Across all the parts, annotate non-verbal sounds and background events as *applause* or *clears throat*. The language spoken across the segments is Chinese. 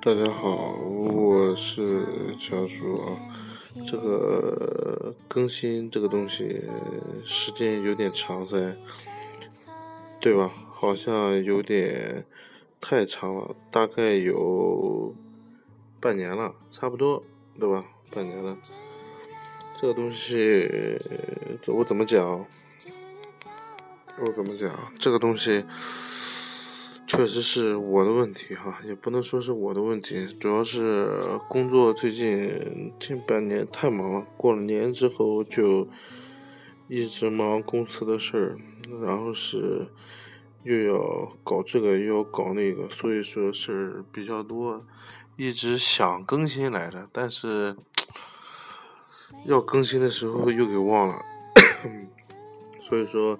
大家好，我是小叔啊。这个更新这个东西时间有点长噻，对吧？好像有点太长了，大概有半年了，差不多，对吧？半年了。这个东西我怎么讲？我怎么讲？这个东西确实是我的问题哈，也不能说是我的问题，主要是工作最近近半年太忙了，过了年之后就一直忙公司的事儿，然后是又要搞这个又要搞那个，所以说事儿比较多，一直想更新来着，但是要更新的时候又给忘了，*coughs* 所以说。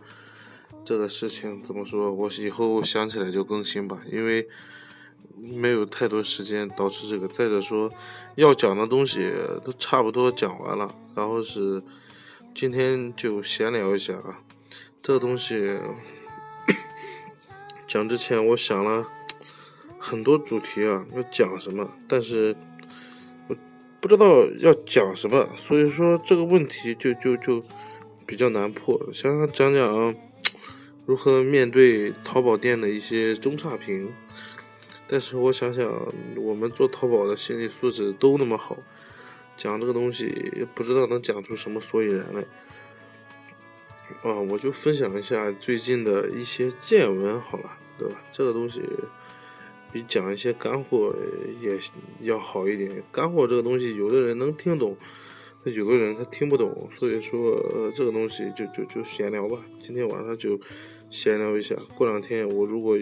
这个事情怎么说？我以后想起来就更新吧，因为没有太多时间，导致这个。再者说，要讲的东西都差不多讲完了，然后是今天就闲聊一下啊。这个东西讲之前，我想了很多主题啊，要讲什么，但是我不知道要讲什么，所以说这个问题就就就比较难破。想想讲讲。如何面对淘宝店的一些中差评？但是我想想，我们做淘宝的心理素质都那么好，讲这个东西也不知道能讲出什么所以然来。啊，我就分享一下最近的一些见闻，好了，对吧？这个东西比讲一些干货也要好一点。干货这个东西，有的人能听懂，有的人他听不懂，所以说这个东西就就就闲聊吧。今天晚上就。闲聊一下，过两天我如果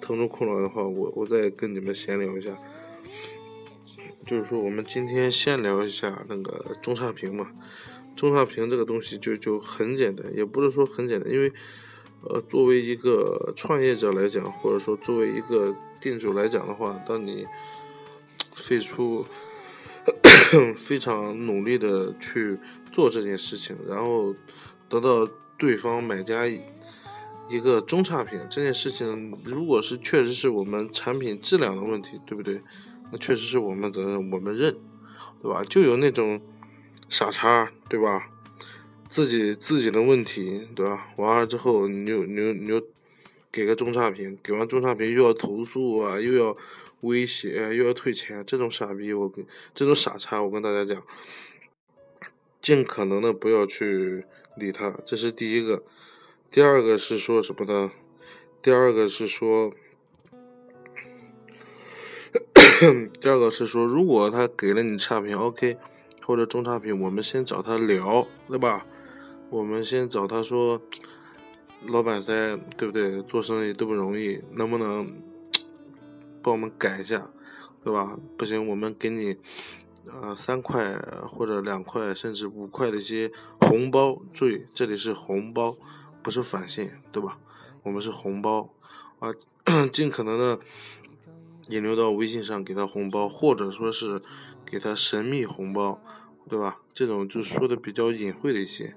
腾出空来的话，我我再跟你们闲聊一下。就是说，我们今天先聊一下那个中差评嘛。中差评这个东西就就很简单，也不是说很简单，因为呃，作为一个创业者来讲，或者说作为一个店主来讲的话，当你费出 *clears throat* 非常努力的去做这件事情，然后得到对方买家。一个中差评这件事情，如果是确实是我们产品质量的问题，对不对？那确实是我们责任，我们认，对吧？就有那种傻叉，对吧？自己自己的问题，对吧？完了之后，你又你又你又给个中差评，给完中差评又要投诉啊，又要威胁，又要退钱，这种傻逼，我跟这种傻叉，我跟大家讲，尽可能的不要去理他，这是第一个。第二个是说什么呢？第二个是说，第二个是说，如果他给了你差评，OK，或者中差评，我们先找他聊，对吧？我们先找他说，老板在，对不对？做生意都不容易，能不能帮我们改一下，对吧？不行，我们给你呃三块或者两块，甚至五块的一些红包，注意，这里是红包。不是返现，对吧？我们是红包啊，*clears throat* 尽可能的引流到微信上给他红包，或者说是给他神秘红包，对吧？这种就说的比较隐晦的一些，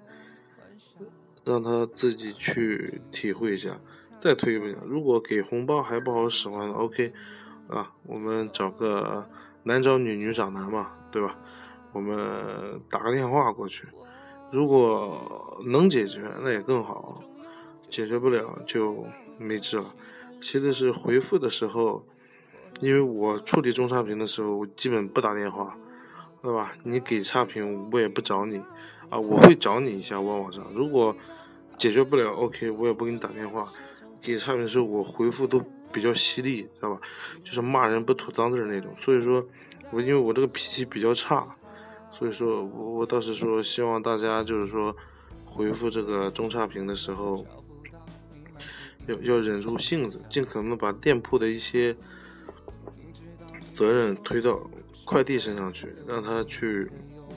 让他自己去体会一下。再退一步讲，如果给红包还不好使唤，OK 啊，我们找个男找女，女找男嘛，对吧？我们打个电话过去。如果能解决，那也更好；解决不了就没治了。其次是回复的时候，因为我处理中差评的时候，我基本不打电话，对吧？你给差评，我也不找你啊，我会找你一下问网上。如果解决不了，OK，我也不给你打电话。给差评的时候，我回复都比较犀利，知道吧？就是骂人不吐脏字那种。所以说，我因为我这个脾气比较差。所以说，我我倒是说，希望大家就是说，回复这个中差评的时候，要要忍住性子，尽可能的把店铺的一些责任推到快递身上去，让他去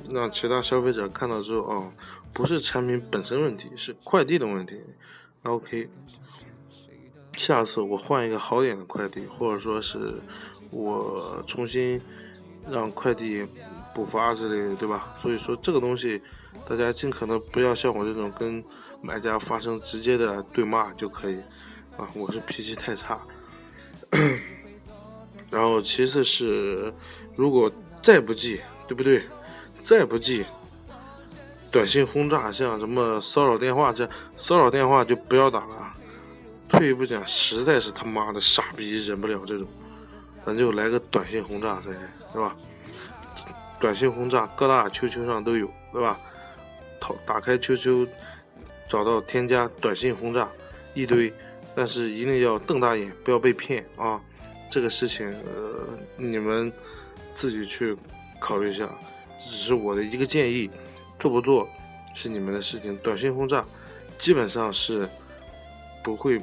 让其他消费者看到之后，哦，不是产品本身问题，是快递的问题。OK，下次我换一个好点的快递，或者说是我重新让快递。补发之类的，对吧？所以说这个东西，大家尽可能不要像我这种跟买家发生直接的对骂就可以。啊，我是脾气太差。*coughs* 然后其次是，如果再不济，对不对？再不济，短信轰炸，像什么骚扰电话这骚扰电话就不要打了。退一步讲，实在是他妈的傻逼，忍不了这种，咱就来个短信轰炸噻，是吧？短信轰炸，各大 QQ 上都有，对吧？淘打开 QQ，找到添加短信轰炸一堆，但是一定要瞪大眼，不要被骗啊！这个事情，呃，你们自己去考虑一下，只是我的一个建议，做不做是你们的事情。短信轰炸基本上是不会。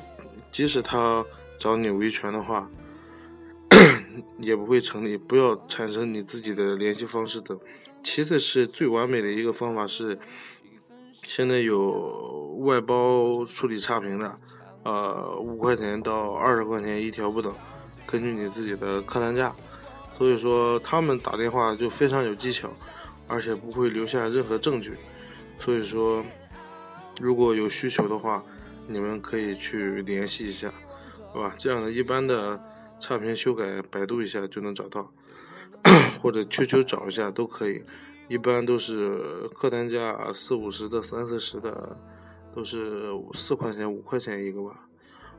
即使他找你维权的话，也不会成立。不要产生你自己的联系方式等。其次是最完美的一个方法是，现在有外包处理差评的，呃，五块钱到二十块钱一条不等，根据你自己的客单价。所以说他们打电话就非常有技巧，而且不会留下任何证据。所以说，如果有需求的话。你们可以去联系一下，好吧？这样的一般的差评修改，百度一下就能找到，或者 QQ 找一下都可以。一般都是客单价四五十的、三四十的，都是四块钱、五块钱一个吧。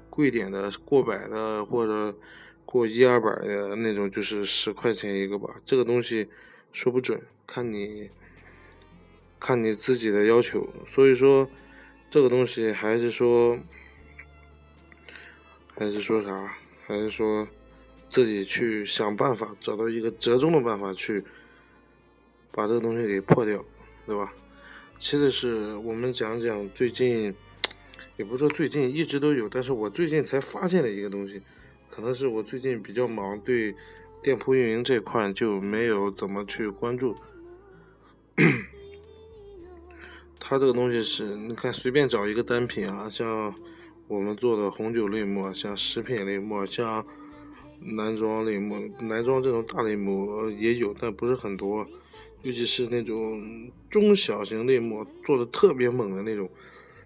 贵点的过百的或者过一二百的那种，就是十块钱一个吧。这个东西说不准，看你看你自己的要求。所以说。这个东西还是说，还是说啥？还是说自己去想办法，找到一个折中的办法去把这个东西给破掉，对吧？其次是我们讲讲最近，也不是说最近一直都有，但是我最近才发现的一个东西，可能是我最近比较忙，对店铺运营这块就没有怎么去关注。*coughs* 它这个东西是，你看随便找一个单品啊，像我们做的红酒类目，像食品类目，像男装类目，男装这种大类目也有，但不是很多。尤其是那种中小型类目做的特别猛的那种，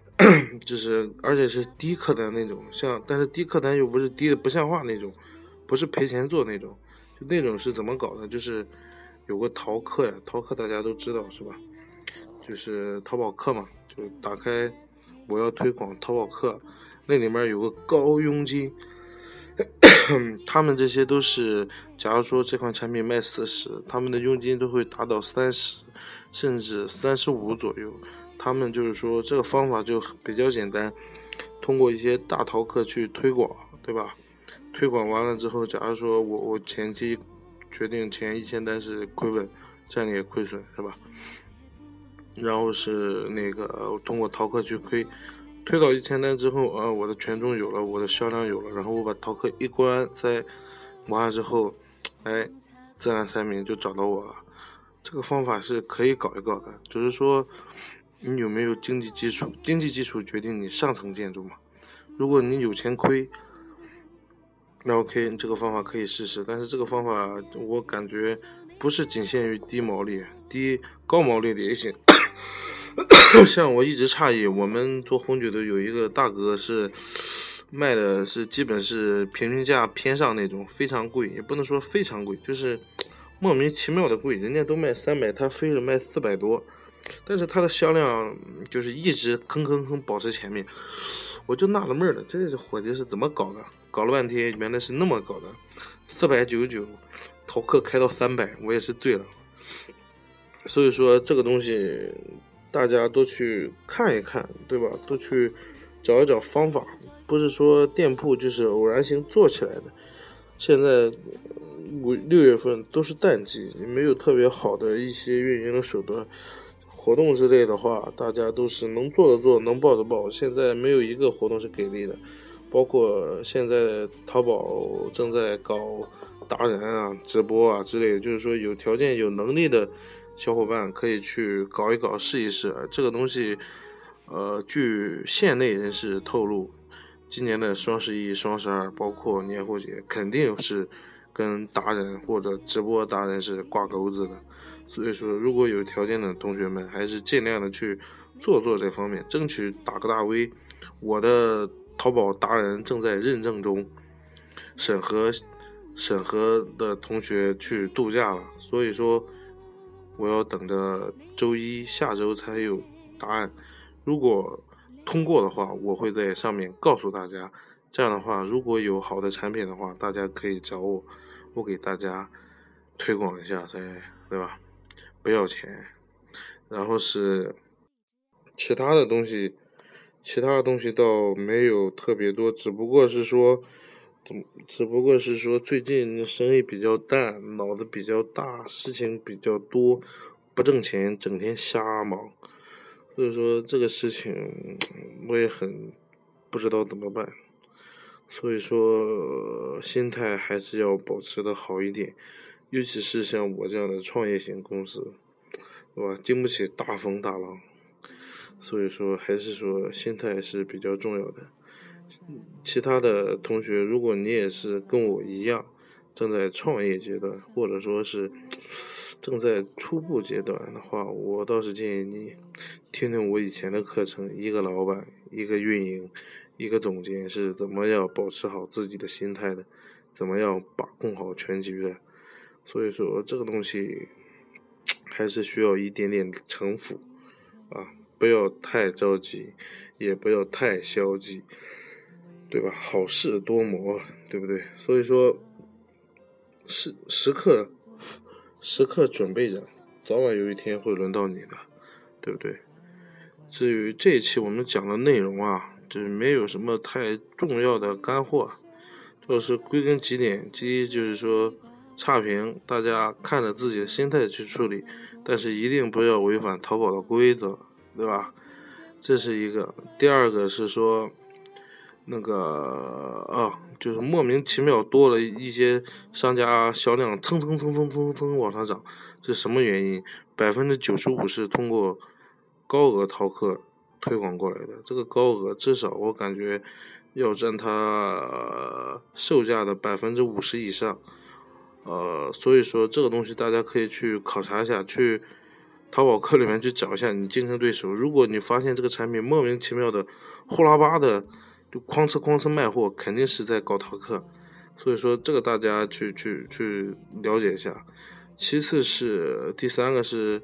*coughs* 就是而且是低客单那种，像但是低客单又不是低的不像话那种，不是赔钱做那种，就那种是怎么搞的？就是有个淘客呀，淘客大家都知道是吧？就是淘宝客嘛，就打开我要推广淘宝客，那里面有个高佣金，他们这些都是，假如说这款产品卖四十，他们的佣金都会达到三十，甚至三十五左右。他们就是说这个方法就比较简单，通过一些大淘客去推广，对吧？推广完了之后，假如说我我前期决定前一千单是亏本，这样也亏损，是吧？然后是那个通过淘客去亏，推到一千单之后，啊，我的权重有了，我的销量有了，然后我把淘客一关，在完了之后，哎，自然三名就找到我了。这个方法是可以搞一搞的，只是说你有没有经济基础，经济基础决定你上层建筑嘛。如果你有钱亏，那 OK，这个方法可以试试。但是这个方法我感觉不是仅限于低毛利，低高毛利的也行。*coughs* 像我一直诧异，我们做红酒的有一个大哥是卖的是基本是平均价偏上那种，非常贵，也不能说非常贵，就是莫名其妙的贵。人家都卖三百，他非得卖四百多，但是他的销量就是一直吭吭吭保持前面，我就纳了闷了，这伙计是怎么搞的？搞了半天，原来是那么搞的，四百九十九，淘客开到三百，我也是醉了。所以说这个东西。大家都去看一看，对吧？都去找一找方法，不是说店铺就是偶然性做起来的。现在五六月份都是淡季，也没有特别好的一些运营的手段，活动之类的话，大家都是能做的做，能报的报。现在没有一个活动是给力的，包括现在淘宝正在搞达人啊、直播啊之类的，就是说有条件、有能力的。小伙伴可以去搞一搞，试一试这个东西。呃，据县内人士透露，今年的双十一、双十二，包括年货节，肯定是跟达人或者直播达人是挂钩子的。所以说，如果有条件的同学们，还是尽量的去做做这方面，争取打个大 V。我的淘宝达人正在认证中，审核审核的同学去度假了，所以说我要等着周一下周才有答案。如果通过的话，我会在上面告诉大家。这样的话，如果有好的产品的话，大家可以找我，我给大家推广一下噻，对吧？不要钱。然后是其他的东西。其他的东西倒没有特别多，只不过是说，只只不过是说最近生意比较淡，脑子比较大，事情比较多，不挣钱，整天瞎忙，所以说这个事情我也很不知道怎么办，所以说心态还是要保持的好一点，尤其是像我这样的创业型公司，对吧？经不起大风大浪。所以说，还是说心态是比较重要的。其他的同学，如果你也是跟我一样正在创业阶段，或者说是正在初步阶段的话，我倒是建议你听听我以前的课程。一个老板，一个运营，一个总监是怎么样保持好自己的心态的，怎么样把控好全局的。所以说，这个东西还是需要一点点城府啊。不要太着急，也不要太消极，对吧？好事多磨，对不对？所以说，时时刻时刻准备着，早晚有一天会轮到你的，对不对？至于这一期我们讲的内容啊，就是没有什么太重要的干货，就是归根结底，第一就是说差评，大家看着自己的心态去处理，但是一定不要违反淘宝的规则。对吧？这是一个。第二个是说，那个啊，就是莫名其妙多了一些商家销量蹭蹭蹭蹭蹭蹭往上涨，是什么原因？百分之九十五是通过高额淘客推广过来的。这个高额至少我感觉要占它售价的百分之五十以上。呃，所以说这个东西大家可以去考察一下，去。淘宝客里面去找一下你竞争对手，如果你发现这个产品莫名其妙的呼啦吧的就哐哧哐哧卖货，肯定是在搞淘客，所以说这个大家去去去了解一下。其次是第三个是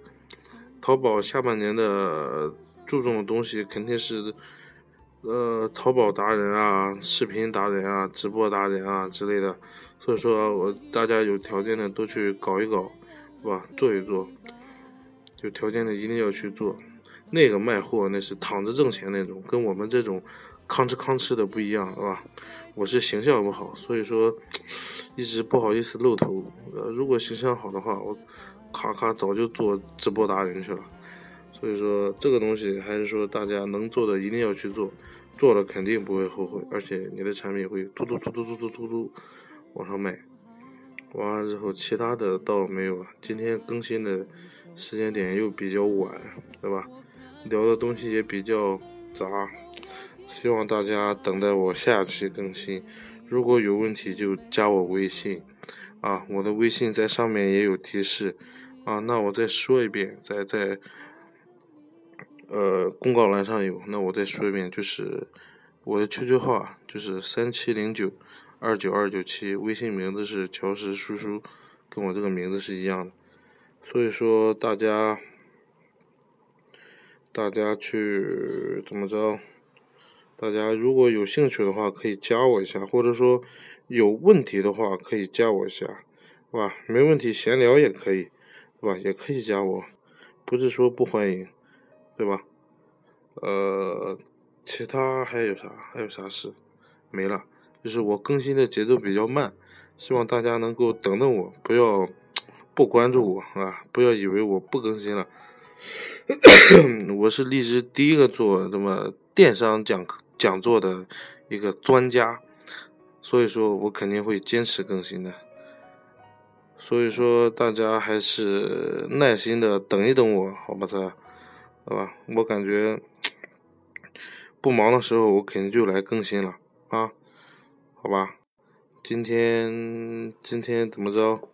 淘宝下半年的注重的东西肯定是呃淘宝达人啊、视频达人啊、直播达人啊之类的，所以说我大家有条件的都去搞一搞，是吧？做一做。有条件的一定要去做，那个卖货那是躺着挣钱那种，跟我们这种吭哧吭哧的不一样，是吧？我是形象不好，所以说一直不好意思露头。呃，如果形象好的话，我咔咔早就做直播达人去了。所以说这个东西还是说大家能做的一定要去做，做了肯定不会后悔，而且你的产品会突突突突突突突突往上卖。完了之后，其他的倒没有了。今天更新的时间点又比较晚，对吧？聊的东西也比较杂，希望大家等待我下期更新。如果有问题就加我微信，啊，我的微信在上面也有提示，啊，那我再说一遍，在在，呃，公告栏上有，那我再说一遍，就是我的 QQ 号啊就是三七零九。二九二九七，微信名字是乔石叔叔，跟我这个名字是一样的，所以说大家，大家去怎么着？大家如果有兴趣的话，可以加我一下，或者说有问题的话，可以加我一下，是吧？没问题，闲聊也可以，是吧？也可以加我，不是说不欢迎，对吧？呃，其他还有啥？还有啥事？没了。就是我更新的节奏比较慢，希望大家能够等等我，不要不关注我啊！不要以为我不更新了，*coughs* 我是荔枝第一个做这么电商讲课讲座的一个专家，所以说我肯定会坚持更新的。所以说大家还是耐心的等一等我，好吧？这，好吧？我感觉 *tsk* 不忙的时候，我肯定就来更新了啊！好吧，今天今天怎么着？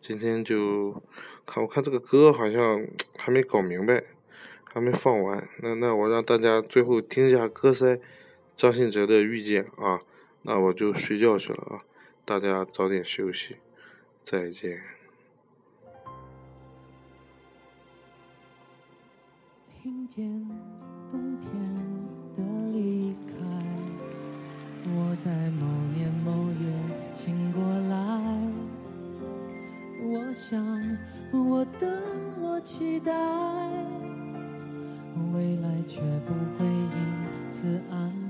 今天就看我看这个歌好像 *tsk* 还没搞明白，还没放完。那那我让大家最后听一下歌塞，张信哲的遇见啊，那我就睡觉去了啊，大家早点休息，再见。听见冬天的离开，我在某年某月醒过来，我想，我等，我期待，未来却不会因此黯